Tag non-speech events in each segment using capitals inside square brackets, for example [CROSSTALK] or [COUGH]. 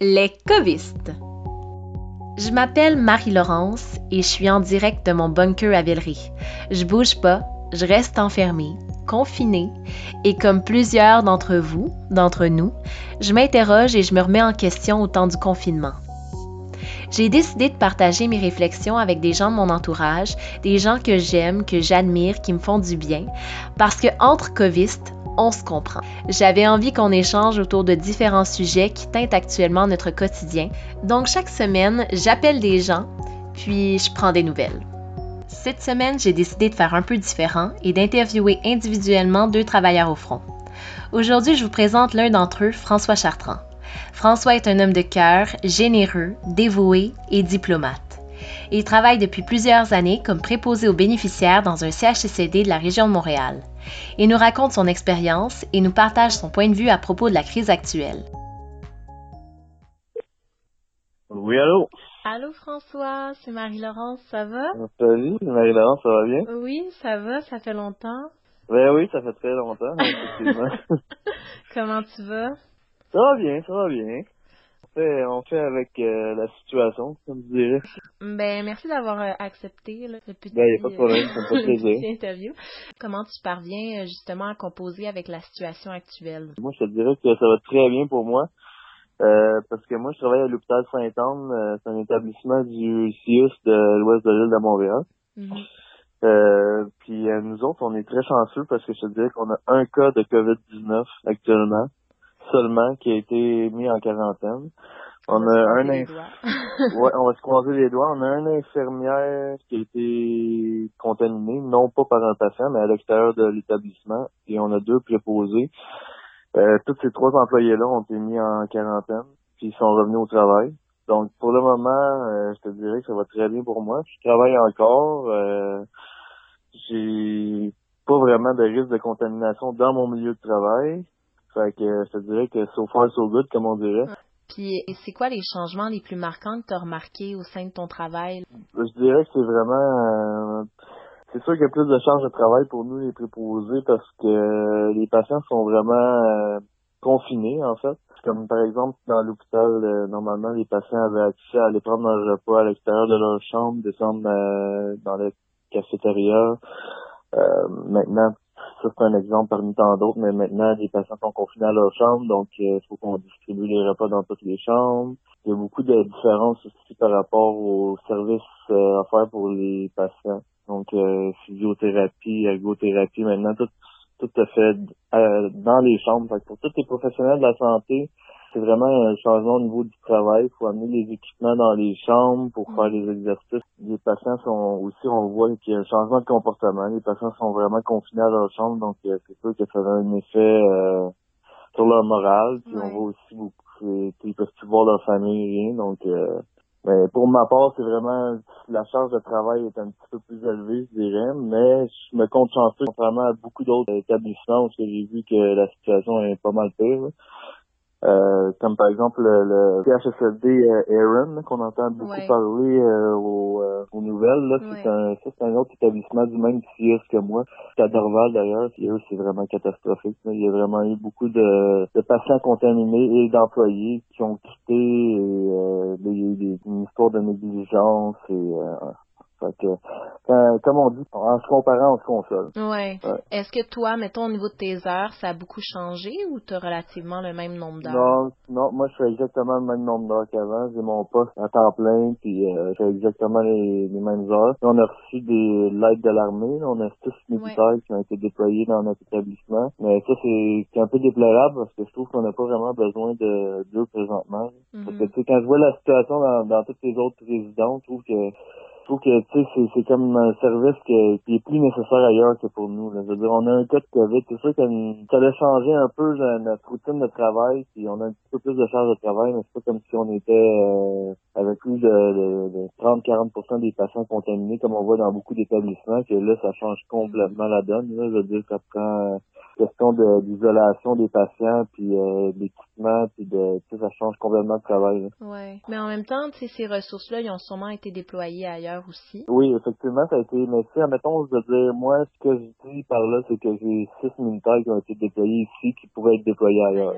Les covistes. Je m'appelle Marie-Laurence et je suis en direct de mon bunker à Villeray. Je bouge pas, je reste enfermée, confinée, et comme plusieurs d'entre vous, d'entre nous, je m'interroge et je me remets en question au temps du confinement. J'ai décidé de partager mes réflexions avec des gens de mon entourage, des gens que j'aime, que j'admire, qui me font du bien, parce que entre covistes, on se comprend. J'avais envie qu'on échange autour de différents sujets qui teintent actuellement notre quotidien. Donc chaque semaine, j'appelle des gens, puis je prends des nouvelles. Cette semaine, j'ai décidé de faire un peu différent et d'interviewer individuellement deux travailleurs au front. Aujourd'hui, je vous présente l'un d'entre eux, François Chartrand. François est un homme de cœur, généreux, dévoué et diplomate. Il travaille depuis plusieurs années comme préposé aux bénéficiaires dans un CHSCD de la région de Montréal. Il nous raconte son expérience et nous partage son point de vue à propos de la crise actuelle. Oui, allô? Allô François, c'est Marie-Laurence, ça va? Salut, Marie-Laurence, ça va bien? Oui, ça va, ça fait longtemps. Ben oui, ça fait très longtemps, effectivement. [LAUGHS] [LAUGHS] Comment tu vas? Ça va bien, ça va bien. On fait, on fait avec euh, la situation, comme je dirais. Ben, merci d'avoir euh, accepté là, le petit, Ben, y a pas de problème, ça me fait le [LAUGHS] plaisir. petit interview. Comment tu parviens euh, justement à composer avec la situation actuelle? Moi, je te dirais que ça va très bien pour moi. Euh, parce que moi, je travaille à l'hôpital Sainte-Anne. euh, c'est un établissement du CIUS de l'ouest de l'île de Montréal. Mhm. Euh, puis euh, nous autres, on est très chanceux parce que je te dirais qu'on a un cas de COVID-19 actuellement, seulement, qui a été mis en quarantaine. On a un inf-. [LAUGHS] Ouais, on va se croiser les doigts. On a un infirmière qui a été contaminé, non pas par un patient, mais à l'extérieur de l'établissement. Et on a deux préposés. Euh, tous ces trois employés-là ont été mis en quarantaine, puis ils sont revenus au travail. Donc, pour le moment, euh, je te dirais que ça va très bien pour moi. Je travaille encore. Euh, j'ai pas vraiment de risque de contamination dans mon milieu de travail. Fait que je te dirais que so far so good, comme on dirait. Puis, c'est quoi les changements les plus marquants que tu as remarqués au sein de ton travail? Je dirais que c'est vraiment... euh, c'est sûr qu'il y a plus de charges de travail pour nous, les préposés, parce que les patients sont vraiment euh, confinés, en fait. Comme par exemple, dans l'hôpital, euh, normalement, les patients avaient accès à aller prendre leur repas à l'extérieur de leur chambre, descendre euh, dans la cafétéria. Euh, maintenant, ça c'est un exemple parmi tant d'autres, mais maintenant, les patients sont confinés à leur chambre, donc il faut qu'on distribue les repas dans toutes les chambres. Il y a beaucoup de différences aussi par rapport aux services euh, offerts pour les patients. Donc, euh, physiothérapie, ergothérapie, maintenant, tout, tout est fait euh, dans les chambres. Fait que pour tous les professionnels de la santé, c'est vraiment un changement au niveau du travail. Il faut amener les équipements dans les chambres pour faire les exercices. Les patients sont aussi, on voit qu'il y a un changement de comportement. Les patients sont vraiment confinés à leur chambre, donc euh, c'est sûr que ça a un effet euh, sur leur morale. Puis on voit aussi beaucoup, ils peuvent plus voir leur famille, rien. Donc, euh, mais pour ma part, c'est vraiment la charge de travail est un petit peu plus élevée, je dirais, mais je me compte chanceux contrairement à beaucoup d'autres établissements où j'ai vu que la situation est pas mal pire. Euh, comme par exemple le, le CHSLD euh, Aaron, qu'on entend beaucoup Ouais. parler euh, aux, euh, aux nouvelles. Là, Ouais. c'est un ça, c'est un autre établissement du même CIUS que moi. C'est à Dorval d'ailleurs, puis eux, c'est vraiment catastrophique. là. Il y a vraiment eu beaucoup de, de patients contaminés et d'employés qui ont quitté et euh, il y a eu des, une histoire de négligence et euh, fait que, quand- comme on dit, en se comparant, on se console. Ouais. Ouais. Est-ce que toi, mettons, au niveau de tes heures, ça a beaucoup changé ou tu as relativement le même nombre d'heures? Non, non, moi je fais exactement le même nombre d'heures qu'avant. J'ai mon poste à temps plein, puis euh, je fais exactement les, les mêmes heures. Puis on a reçu des l'aide de l'armée, on a tous militaires qui ont été déployés dans notre établissement. Mais ça c'est un peu déplorable parce que je trouve qu'on n'a pas vraiment besoin de d'eux présentement. Parce que tu sais, quand je vois la situation dans, dans toutes les autres résidences, je trouve que trouve que c'est, comme un service qui est plus nécessaire ailleurs que pour nous. Là. Je veux dire, on a un cas de COVID, c'est sûr que ça a changé un peu là, notre routine de travail, puis on a un petit peu plus de charge de travail, mais c'est pas comme si on était euh, avec plus de, de, 30-40% des patients contaminés, comme on voit dans beaucoup d'établissements, que là, ça change complètement la donne. Là. Je veux dire, ça prend question d'isolation des patients, puis euh, d'équipement, puis de, ça change complètement le travail. Oui, mais en même temps, ces ressources-là, ils ont sûrement été déployées ailleurs aussi. Oui, effectivement, ça a été, mais si, admettons, je veux dire, moi, ce que je dis par là, c'est que j'ai six militaires qui ont été déployés ici, qui pourraient être déployés ailleurs.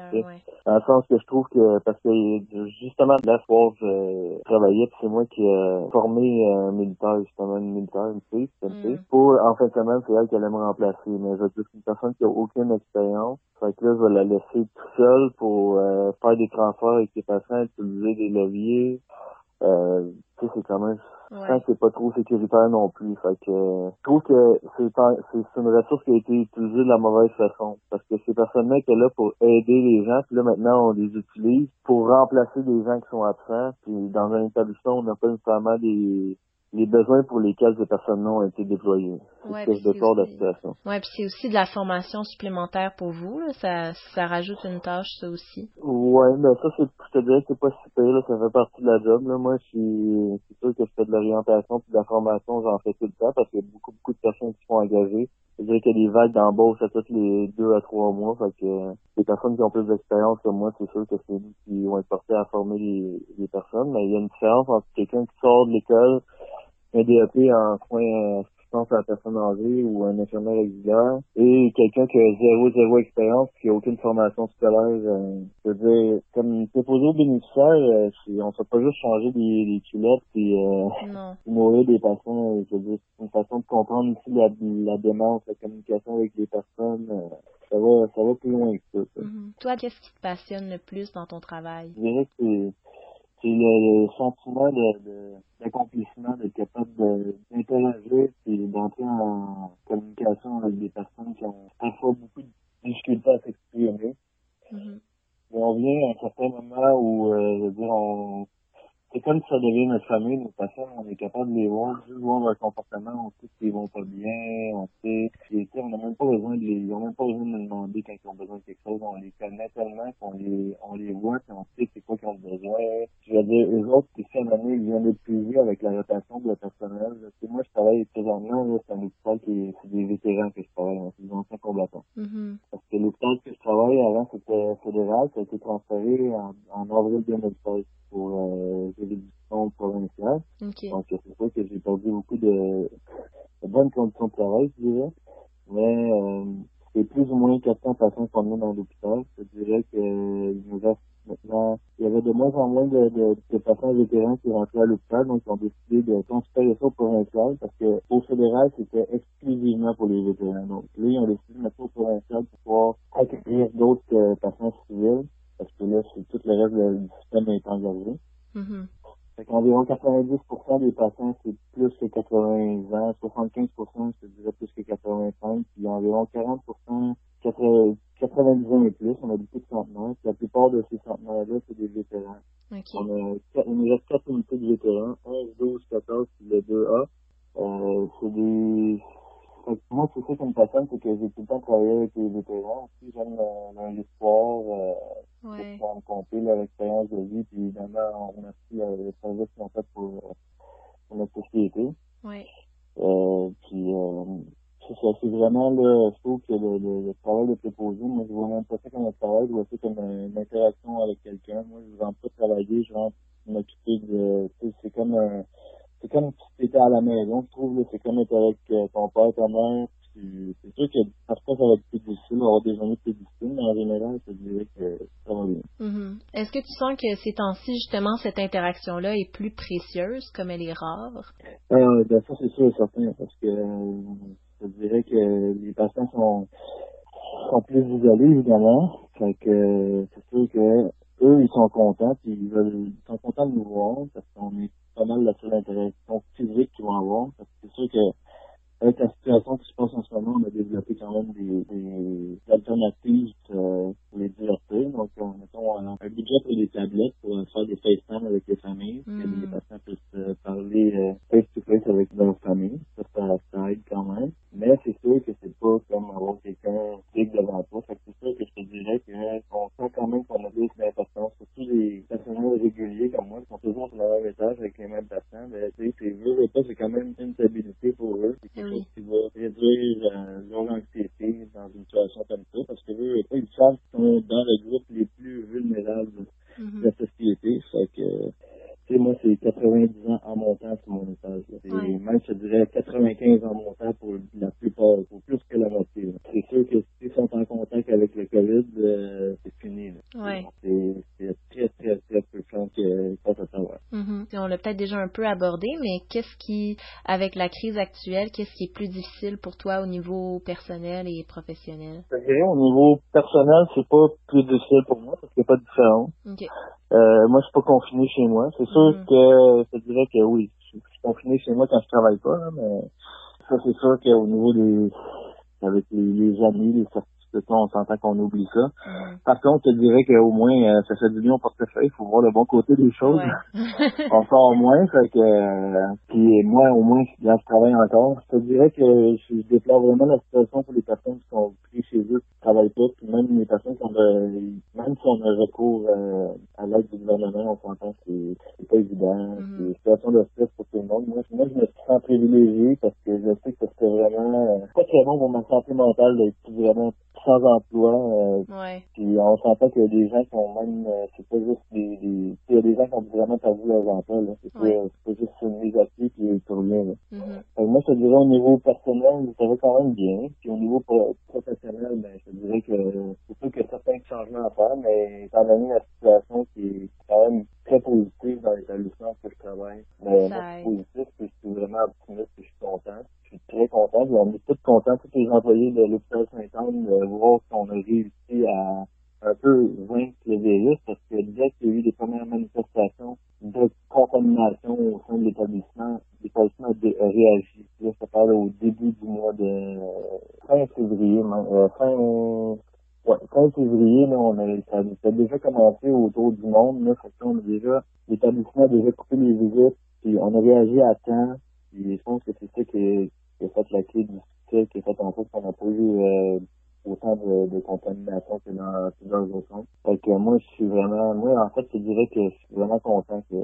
Dans le sens que je trouve que, parce que justement, là, soir, je travaillais, puis c'est moi qui ai formé un militaire, justement, une militaire, une fille, mm. pour, en fin de semaine, c'est elle qui allait me remplacer. Mais je veux dire, c'est une personne qui a aucune expérience. Fait que là, je vais la laisser tout seule pour euh, faire des transferts avec les patients, utiliser des leviers. Euh, tu sais, c'est quand même ouais. c'est pas trop sécuritaire non plus. Fait que je trouve que c'est une ressource qui a été utilisée de la mauvaise façon. Parce que ces personnes-là étaient là pour aider les gens, puis là maintenant on les utilise pour remplacer des gens qui sont absents. Puis dans un établissement, on n'a pas nécessairement des les besoins pour lesquels ces personnes-là ont été déployées. Ouais, c'est ce de la situation. Oui, puis c'est aussi de la formation supplémentaire pour vous. Là. Ça, ça rajoute une tâche, ça aussi. Oui, mais ça, c'est, je te dirais que c'est pas super. Là. Ça fait partie de la job. Là. Moi, je suis c'est sûr que je fais de l'orientation puis de la formation, j'en fais tout le temps parce qu'il y a beaucoup, beaucoup de personnes qui sont engagées. Je dirais qu'il y a des vagues d'embauche à tous les deux à trois mois. Fait que les personnes qui ont plus d'expérience que moi, c'est sûr que c'est nous qui vont être portés à former les, les personnes. Mais il y a une différence entre quelqu'un qui sort de l'école un DAP en soins assistance à la personne âgée ou un infirmière régulière et quelqu'un qui a zéro, zéro expérience qui a aucune formation scolaire. Euh, je veux dire, comme proposé aux bénéficiaires, euh, on ne fait pas juste changer des, des culottes et euh, nourrir [LAUGHS] des patients. Je veux dire, c'est une façon de comprendre aussi la, la démarche, la communication avec les personnes. Euh, ça va, ça va plus loin que ça. Mm-hmm. Toi, qu'est-ce qui te passionne le plus dans ton travail? Je dirais que c'est c'est le, sentiment de, d'accomplissement, d'être capable d'interagir et d'entrer en communication avec des personnes qui ont parfois beaucoup de difficultés à s'exprimer. Mm-hmm. Mais on vient à un certain moment où, euh, je veux dire, on, c'est comme ça devient notre famille, nos patients, on est capable de les voir, juste voir leur comportement, on sait qu'ils vont pas bien, on sait, et, on n'a même pas besoin de les, ils ont même pas besoin de nous demander quand ils ont besoin de quelque chose, on les connaît tellement qu'on les, on les voit, puis on sait c'est quoi qu'ils ont besoin. Je veux dire, eux autres, ici, à l'année, ils viennent d'être avec la rotation de le personnel. sais, moi, je travaille présentement, là, c'est un hôpital qui c'est des vétérans que je travaille, c'est des anciens combattants. Mm-hmm. Parce que l'hôpital que je travaille avant, c'était fédéral, ça a été transféré en, en avril 2016 pour euh, juridiction provinciale. Okay. Donc, c'est sûr que j'ai perdu beaucoup de, de, bonnes conditions de travail, je dirais. Mais euh, c'est plus ou moins 400 patients qu'on a dans l'hôpital. Je dirais qu'il nous reste maintenant... Il y avait de moins en moins de, de, de patients vétérans qui rentraient à l'hôpital, donc ils ont décidé de transférer ça au provincial parce que au fédéral, c'était exclusivement pour les vétérans. Donc là, ils ont décidé de mettre au provincial pour pouvoir accueillir d'autres euh, patients civils parce que là, c'est tout le reste du système est engagé. Mm-hmm. Fait qu'environ 90% des patients, c'est plus que 80 ans, 75%, je dirais plus que 85, puis environ 40%, 90 ans et plus, on a beaucoup de centenaires, la plupart de ces centenaires-là, c'est des vétérans. On, a, on nous reste 4 unités de vétérans, 11, 12, 14, puis le 2A. Euh, c'est des, moi, c'est ça qui me passionne, c'est que j'ai tout le temps travaillé avec les vétérans. Aussi, j'aime leur histoire, euh, ouais. pour me compter leur expérience de vie, puis évidemment, on remercie euh, les services qu'ils ont fait pour, pour notre société. Ouais. Euh, puis, euh, c'est vraiment, là, je trouve que le, le, le, travail de préposé, moi, je vois même pas ça comme un travail, je vois ça comme une interaction avec quelqu'un. Moi, je ne rentre pas travailler, je rentre m'occuper de, c'est comme un, c'est comme si tu étais à la maison, je trouve. C'est comme être avec euh, ton père, ta mère. C'est sûr que parfois ça va être plus difficile, avoir des journées plus difficiles, mais en général, je dirais que ça va bien. Mm-hmm. Est-ce que tu sens que ces temps-ci, justement, cette interaction-là est plus précieuse, comme elle est rare? Euh, ben ça, c'est sûr et certain, parce que euh, je dirais que les patients sont, sont plus isolés, évidemment. Fait que c'est sûr que eux, ils sont contents, puis ils, veulent, ils sont contents de nous voir, parce qu'on est pas mal la seule interaction physique qu'ils vont avoir. C'est sûr que avec la situation qui se passe en ce moment, on a développé quand même des, des alternatives euh, pour les divertir. Donc, on mettons un, un, budget pour les tablettes pour faire des FaceTime avec les familles, mm. que les patients puissent euh, parler face-to-face avec leur famille. Ça, ça, aide quand même. Mais c'est sûr que c'est pas comme avoir quelqu'un fixe devant toi. Fait que c'est sûr que je te dirais qu'on sent quand même qu'on a des importance. Surtout les personnels réguliers comme moi qui sont toujours toujours sur le même étage avec les mêmes patients, ben, tu sais, c'est veux, pas, c'est quand même une stabilité pour eux. C'est quelque chose qui va réduire euh, leur anxiété dans une situation comme ça, parce que eux, ils savent qu'ils sont dans le groupe les plus vulnérables de la société. Fait que sais, moi, c'est 90 ans en montant sur mon étage. Et même, je dirais 95 en montant pour la plupart, pour plus que la moitié. C'est sûr que s'ils sont en contact avec le COVID, euh, c'est fini. Ouais. C'est très, très, très peu de chance que ça va savoir. On l'a peut-être déjà un peu abordé, mais qu'est-ce qui, avec la crise actuelle, qu'est-ce qui est plus difficile pour toi au niveau personnel et professionnel? Au niveau personnel, c'est pas plus difficile pour moi parce qu'il n'y a pas de différence. Okay. Euh, moi, je suis pas confiné chez moi. C'est sûr mm-hmm. que je dirais que oui, je suis confiné chez moi quand je travaille pas, mais ça c'est sûr qu'au niveau des avec les, les amis, les on s'entend qu'on oublie ça. Par contre, je te dirais qu'au moins, euh, ça fait du bien au portefeuille. Il faut voir le bon côté des choses. [LAUGHS] on sort moins, fait que, euh, puis moi, au moins, là, je travaille encore. Je te dirais que je, déplore vraiment la situation pour les personnes qui sont prises chez eux, qui travaillent pas, puis même les personnes qui ont même si on a recours euh, à l'aide du gouvernement, on s'entend que c'est pas évident. Mm-hmm. C'est une situation de stress pour tout le monde. Moi, moi, je me sens privilégié parce que je sais que c'était vraiment pas très bon pour ma santé mentale d'être vraiment sans emploi. Euh, ouais. Puis on s'entend qu'il y a des gens qui ont même, euh, c'est pas juste des, des il y a des gens qui ont vraiment perdu leur emploi. Là. C'est, pas, c'est pas juste une mise à pied revient. Là. Mm-hmm. moi, je te dirais au niveau personnel, ça va quand même bien. Puis au niveau professionnel, ben, je te dirais que c'est sûr qu'il y a certains changements à faire, mais étant donné la situation qui est quand même très positive dans l'établissement que je travaille, ben, moi, je suis positif, puis je suis vraiment optimiste, et je suis content je suis très. On est tous contents, tous les employés de l'hôpital Saint-Anne, de voir qu'on a réussi à un peu vaincre le virus parce que dès qu'il y a eu les premières manifestations de contamination au sein de l'établissement, l'établissement a réagi. Là, ça parle au début du mois de fin février, euh, fin ouais, fin février, là, on a, ça, a déjà commencé autour du monde. Là, fait on déjà, l'établissement a déjà coupé les visites, puis on a réagi à temps. Puis je pense que c'est ça qui, a fait la clé du succès, qui a fait en sorte qu'on n'a pas eu euh, autant de, de contamination que dans plusieurs autres sens. Fait que moi, je suis vraiment, moi, en fait, je dirais que je suis vraiment content que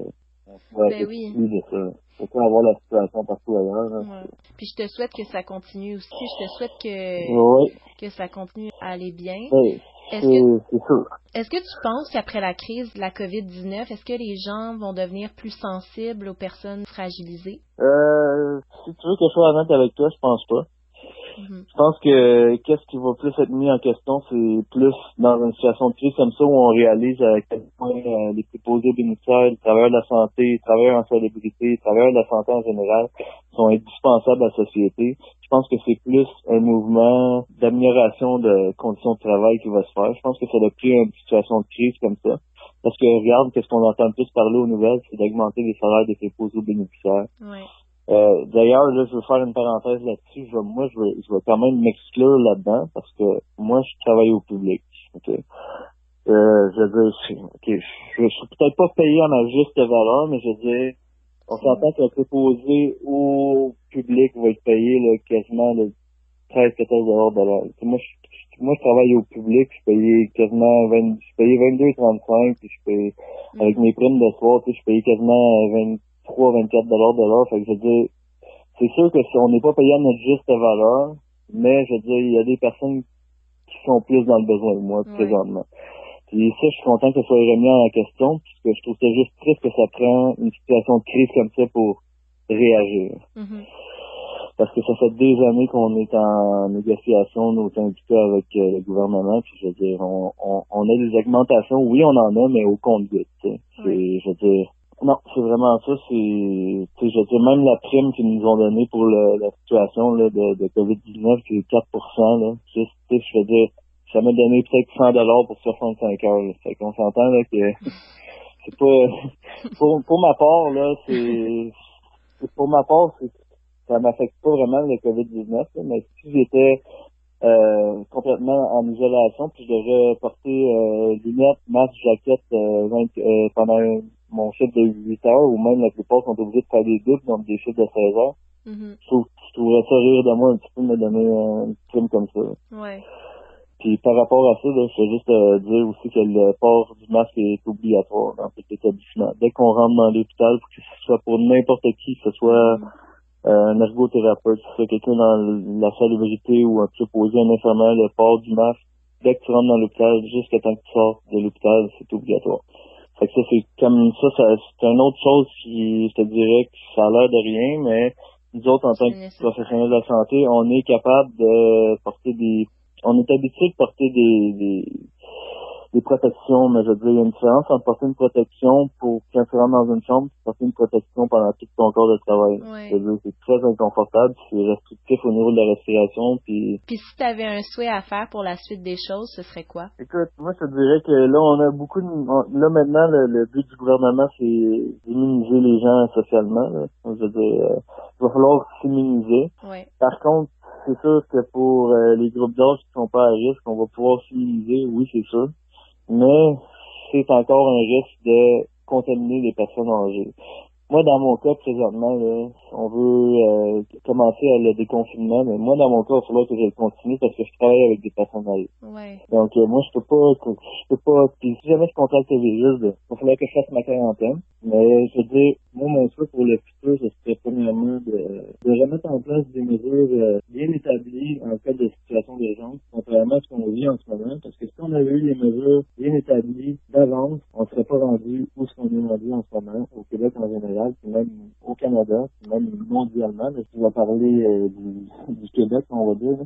on soit ben oui. de ça. Surtout avoir la situation partout ailleurs. Ouais. Puis je te souhaite que ça continue aussi. Je te souhaite que, oui. que ça continue à aller bien. Oui. Est-ce que. Est-ce tu penses qu'après la crise de la COVID-19, est-ce que les gens vont devenir plus sensibles aux personnes fragilisées? Euh, si tu veux que je sois honnête avec toi, je pense pas. Mm-hmm. Je pense que qu'est-ce qui va plus être mis en question, c'est plus dans une situation de crise comme ça où on réalise à quel point euh, les préposés bénéficiaires, les travailleurs de la santé, les travailleurs en célébrité, les travailleurs de la santé en général sont indispensables à la société. Je pense que c'est plus un mouvement d'amélioration de conditions de travail qui va se faire. Je pense que ça a pris une situation de crise comme ça. Parce que regarde, qu'est-ce qu'on entend le plus parler aux nouvelles, c'est d'augmenter les salaires des préposés bénéficiaires. Ouais. Euh, D'ailleurs, là, je veux faire une parenthèse là-dessus. Je, moi, je veux, je veux quand même m'exclure là-dedans parce que moi, je travaille au public. Euh, je veux dire, okay, je, je suis peut-être pas payé à ma juste valeur, mais je veux dire, on s'entend qu'un préposé au public va être payé là, quasiment là, 13 14 dollars de l'heure. Moi, je, moi, je travaille au public, je suis payé quasiment 20, je suis payé 22 35 puis je paye avec mes primes de soir, je suis payé quasiment 20 3 24 dollars de l'heure. Fait que je veux dire, c'est sûr que si on n'est pas payé à notre juste valeur, mais je veux dire, il y a des personnes qui sont plus dans le besoin de moi présentement. Puis ça, je suis content que ce soit remis en question, puisque je trouve ça juste triste que ça prend une situation de crise comme ça pour réagir. Mm-hmm. Parce que ça fait des années qu'on est en négociation, nos syndicats avec euh, le gouvernement, puis je veux dire, on, on, on, a des augmentations, oui, on en a, mais au compte-goutte. Oui. Je veux dire, non, c'est vraiment ça. C'est, je veux dire, même la prime qu'ils nous ont donnée pour le, la situation là, de, de COVID-19, qui est 4 là. Juste, je veux dire, ça m'a donné peut-être 100 dollars pour 65 heures. Là. Fait qu'on s'entend là que [LAUGHS] c'est pas pour, pour ma part là, c'est pour ma part, c'est ça m'affecte pas vraiment le COVID-19, mais si j'étais euh, complètement en isolation, puis je devrais porter euh, lunettes, masque, jaquette euh, 20, euh, pendant mon chiffre de 8 heures, ou même la plupart sont obligés de faire des doubles, donc des chiffres de 16 heures. Mm-hmm. Je, trouve, je trouverais ça rire de moi un petit peu de me donner un film comme ça. Ouais. Puis par rapport à ça, là, je veux juste euh, dire aussi que le port du masque est obligatoire dans cet établissement. Dès qu'on rentre dans l'hôpital, que ce soit pour n'importe qui, que ce soit euh, un ergothérapeute, que ce soit quelqu'un dans la salle de vérité ou un préposé, un infirmière, le port du masque, dès que tu rentres dans l'hôpital, jusqu'à temps que tu sors de l'hôpital, c'est obligatoire. Fait que ça, c'est comme ça, ça c'est une autre chose qui, je te dirais que ça a l'air de rien, mais nous autres, en tant que professionnels de la santé, on est capable de porter des on est habitué de porter des, des, des protections, mais je veux dire, il y a une différence entre porter une protection pour quand tu rentres dans une chambre, porter une protection pendant tout ton corps de travail. C'est très inconfortable, c'est restrictif au niveau de la respiration. Puis, puis si tu avais un souhait à faire pour la suite des choses, ce serait quoi? Écoute, moi je te dirais que là, on a beaucoup de... Là maintenant, le, but du gouvernement, c'est d'immuniser les gens socialement. Je veux dire, euh, il va falloir s'immuniser. Par contre, c'est sûr que pour euh, les groupes d'âge qui sont pas à risque, on va pouvoir s'immuniser, oui, c'est sûr mais c'est encore un risque de contaminer les personnes âgées. Moi, dans mon cas, présentement, là, on veut euh, commencer à le déconfinement, mais moi, dans mon cas, il va falloir que je le continue parce que je travaille avec des personnes âgées. Ouais. Donc, euh, moi, je peux pas, je peux pas, puis si jamais je contracte le virus, il va falloir que je fasse ma quarantaine. Mais, je veux dire, moi, mon souhait pour le futur, ce serait premièrement de, de remettre en place des mesures euh, bien établies en cas de situation d'urgence, contrairement à ce qu'on vit en ce moment, parce que si on avait eu les mesures bien établies d'avance, on ne serait pas rendu où ce qu'on est rendu en ce moment, au Québec en général, puis même au Canada, puis même mondialement. Là, je vais parler euh, du, du, Québec, on va dire,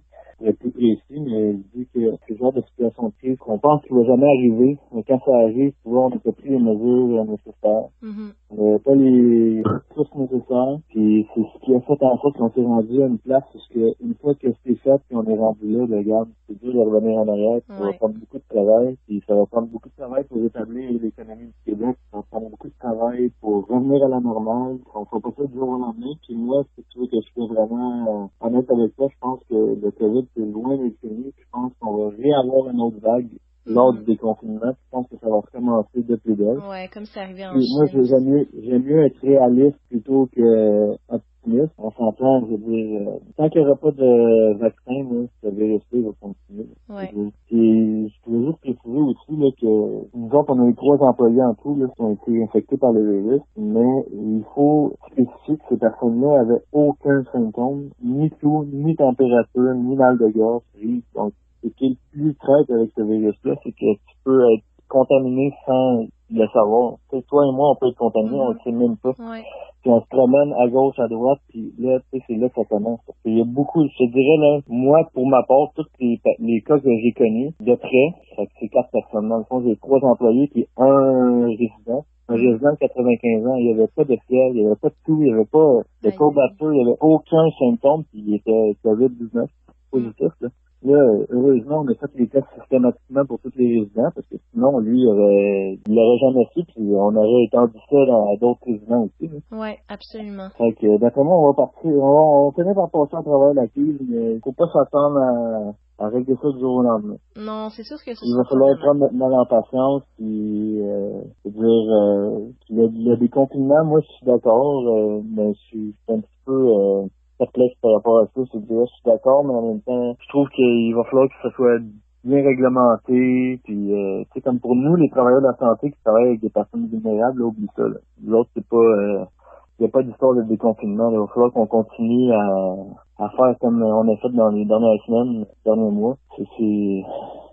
être plus précis, mais dis que ce genre de situation de crise qu'on pense qu'il va jamais arriver, mais quand ça arrive, souvent on n'a pris les mesures nécessaires. Mm-hmm. On pas les ressources nécessaires, puis c'est ce qui a fait en sorte qu'on s'est rendu à une place parce que une fois que c'est fait, puis on est rendu là, ben, regarde, c'est dur de revenir en arrière, ça va prendre beaucoup de travail, puis ça va prendre beaucoup de travail pour établir l'économie du Québec, ça va prendre beaucoup de travail pour revenir à la normale, on fera pas ça du jour au lendemain, puis moi, si tu veux que je sois vraiment honnête avec toi, je pense que le COVID, c'est loin d'être fini, je pense qu'on va réavoir une autre vague lors du déconfinement. Je pense que ça va recommencer depuis d'elle. Ouais, comme ça arrivait en Moi, j'aime mieux, j'aime mieux être réaliste plutôt que On s'entend, je veux dire, euh, tant qu'il n'y aura pas de vaccin, là, le virus va continuer. Ouais. Et je voulais juste préciser aussi là, que nous autres, on a eu trois employés en tout là, qui ont été infectés par le virus, mais il faut spécifier que ces personnes-là avaient aucun symptôme, ni tout, ni température, ni mal de gorge, donc ce qui est le plus traite avec ce virus-là, c'est que tu peux être contaminé sans le savoir. toi et moi, on peut être contaminé, on ne le sait même pas. Puis on se promène à gauche, à droite, puis là, tu sais, c'est là que ça commence. Qu'il y a beaucoup, je te dirais, là, moi, pour ma part, tous les, les cas que j'ai connus, de près, c'est quatre personnes. Dans le fond, j'ai trois employés, puis un résident. Un résident de 95 ans, il n'y avait pas de fièvre, il n'y avait pas de tout, il n'y avait pas de courbature, il n'y avait aucun symptôme, puis il était COVID-19 positif, là. Là, heureusement, on a fait les tests systématiquement pour tous les résidents, parce que sinon, lui, il aurait, il l'aurait jamais fait, puis on aurait étendu ça à d'autres résidents aussi. Oui, absolument. Fait que, d'après moi, on va partir, on, va, on connaît par passer à travers la crise, mais il faut pas s'attendre à, à régler ça du jour au lendemain. Non, c'est sûr que c'est Il va falloir prendre notre mal en patience, puis, euh, dire, euh, le, le déconfinement, moi, je suis d'accord, euh, mais je suis un petit peu, euh, perplexe par rapport à ça. C'est dire, je suis d'accord, mais en même temps, je trouve qu'il va falloir que ça soit bien réglementé. Puis, euh, tu sais, comme pour nous, les travailleurs de la santé qui travaillent avec des personnes vulnérables, là, oublie ça. L'autre, c'est pas... Euh, il n'y a pas d'histoire de déconfinement. Il va falloir qu'on continue à, à faire comme on a fait dans les dernières semaines, les derniers mois. C'est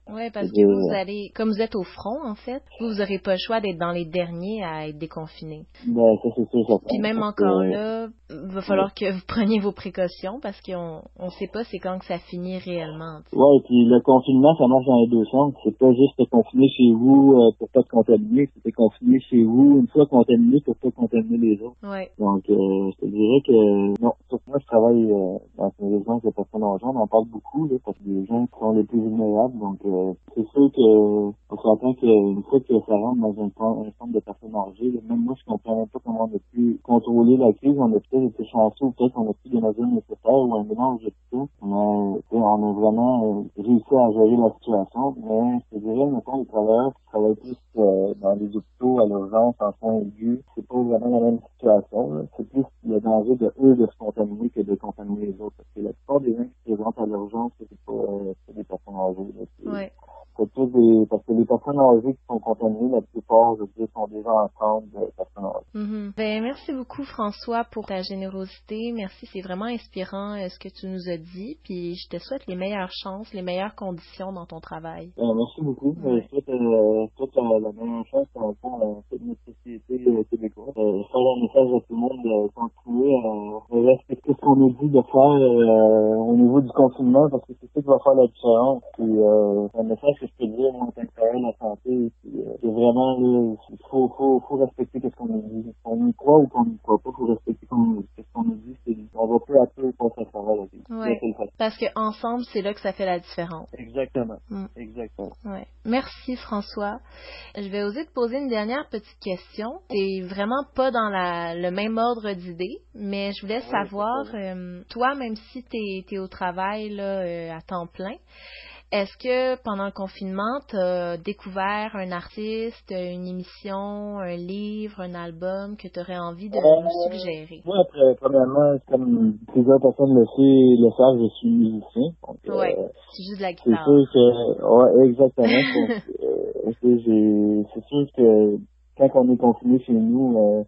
oui, parce que vous allez, comme vous êtes au front, en fait, vous n'aurez pas le choix d'être dans les derniers à être déconfinés. Ben, ça, c'est sûr, Puis même encore là, il va falloir que vous preniez vos précautions parce qu'on ne sait pas c'est quand que ça finit réellement. Oui, puis le confinement, ça marche dans les deux sens. C'est pas juste te confiner chez vous euh, pour pas te contaminer, c'est confiner chez vous une fois contaminé pour pas contaminer les autres. Ouais. Donc, euh, je te dirais que, non, moi, je travaille euh, dans une résidence de personnes âgées, on en parle beaucoup, là, parce que les gens sont les plus vulnérables, donc c'est sûr que on s'entend qu'une fois que ça rentre dans un, centre de personnes âgées, même moi je comprends pas comment on a pu contrôler la crise. On a peut-être été chanceux, peut-être qu'on a pris des mesures nécessaires ou un mélange de tout. Mais on a vraiment euh, réussi à gérer la situation. Mais je dirais, mettons, les travailleurs qui travaillent plus euh, dans les hôpitaux à l'urgence en soins aigus, c'est pas vraiment la même situation. De eux de se contaminer que de contaminer les autres. Parce que la plupart des gens qui se présentent à l'urgence, c'est pas, des personnes âgées. Des, parce que les personnes âgées qui sont contaminées, la plupart, je veux sont déjà en de personnes âgées. Mm-hmm. Ben, merci beaucoup, François, pour ta générosité. Merci, c'est vraiment inspirant euh, ce que tu nous as dit. Puis je te souhaite les meilleures chances, les meilleures conditions dans ton travail. Ben, merci beaucoup. Je souhaite euh, toute la, la meilleure chance pour à toute notre société euh, québécoise. Euh, faire un message à tout le monde de continuer à respecter ce qu'on nous dit de faire euh, au niveau du confinement parce que c'est ça qui va faire la différence. Puis, euh, un message que je peux tant que la santé, c'est vraiment, il faut, faut, faut respecter ce qu'on nous dit. Qu'on y croit ou qu'on n'y croit pas, il faut respecter ce qu'on nous dit. C'est, on va peu à peu passer à travers la vie. Ouais. Parce qu'ensemble, c'est là que ça fait la différence. Exactement. Mm. Exactement. Ouais. Merci, François. Je vais oser te poser une dernière petite question. C'est vraiment pas dans la, le même ordre d'idées, mais je voulais savoir, euh, toi, même si tu es, au travail là, euh, à temps plein, est-ce que pendant le confinement, tu as découvert un artiste, une émission, un livre, un album que tu aurais envie de nous suggérer? Moi, après, premièrement, comme plusieurs personnes le, le savent, je suis musicien. Oui, euh, c'est juste de la guitare. C'est sûr que, ouais, exactement. [LAUGHS] Euh, c'est sûr que quand on est confiné chez nous,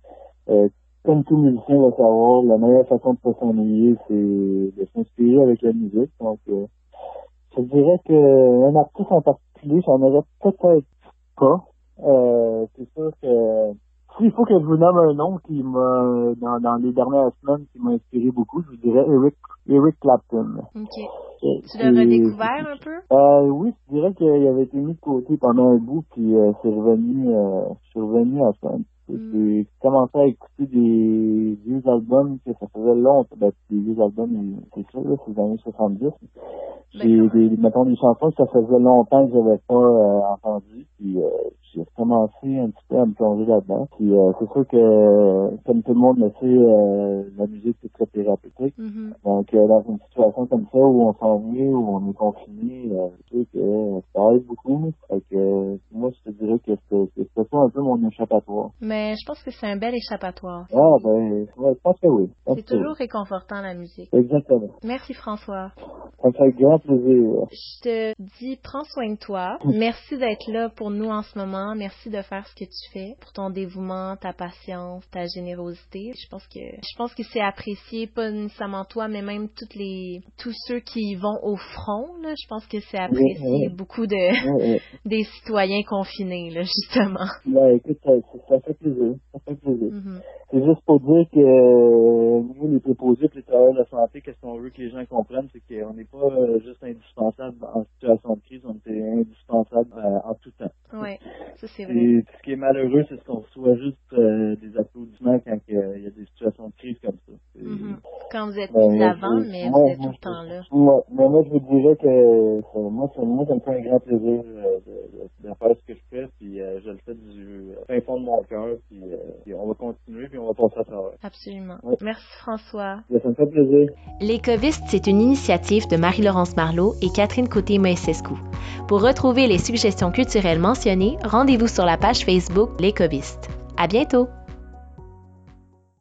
euh, comme tout musicien va savoir, la meilleure façon de pas s'ennuyer, c'est de s'inspirer avec la musique. Donc, dirais qu'un artiste en particulier, j'en aurais peut-être pas. Euh, c'est sûr que s'il faut que je vous nomme un nom qui m'a dans, dans les dernières semaines qui m'a inspiré beaucoup, je vous dirais Eric Eric Clapton. Ok. tu l'as redécouvert un peu? Euh, oui, je dirais qu'il avait été mis de côté pendant un bout, puis euh, c'est revenu, euh, je suis revenu à ça. Mm. J'ai commencé à écouter des vieux albums que ça faisait longtemps, ben, des vieux albums, c'est ça, là, c'est les années 70. J'ai des, mettons, des chansons que ça faisait longtemps que j'avais pas euh, entendu, puis euh, j'ai commencé un petit peu à me plonger là-dedans. Puis euh, c'est sûr que, comme tout le monde le sait, la musique c'est très thérapeutique. Mm-hmm. Donc dans une situation comme ça où on s'ennuie, où on est confiné, je sais que ça aide beaucoup. Fait que moi je te dirais que c'est ça un peu mon échappatoire. Mais je pense que c'est un bel échappatoire. Ah ben ouais, je pense que oui. C'est toujours réconfortant la musique. Exactement. Merci François. Ça me fait grand je te dis, prends soin de toi. Merci d'être là pour nous en ce moment. Merci de faire ce que tu fais, pour ton dévouement, ta patience, ta générosité. Je pense que je pense que c'est apprécié, pas nécessairement toi, mais même toutes les tous ceux qui vont au front. Là, je pense que c'est apprécié beaucoup de [LAUGHS] des citoyens confinés, là, justement. Ouais, écoute, ça, fait plaisir. Ça fait plaisir. Mm-hmm. C'est juste pour dire que euh, nous, les préposés, les travailleurs de la santé, qu'est-ce qu'on veut que les gens comprennent, c'est qu'on n'est pas euh, juste indispensable en situation de crise, on est indispensable euh, en. Oui, ça c'est vrai. Et ce qui est malheureux, c'est qu'on reçoit juste des applaudissements quand il y, a des situations de crise comme ça. Mm-hmm. Quand vous êtes ben, avant, mais vous êtes tout le temps là. Moi, moi, je vous dirais que moi, ça, moi, ça me fait un grand plaisir de, de, faire ce que je fais, puis je le fais du fin fond de mon cœur, puis, puis on va continuer, puis on va Absolument. Merci François. Ça me fait plaisir. L'écoviste, c'est une initiative de Marie-Laurence Marlot et Catherine Côté-Moïsescu. Pour retrouver les suggestions culturelles mentionnées, rendez-vous sur la page Facebook L'écoviste. À bientôt!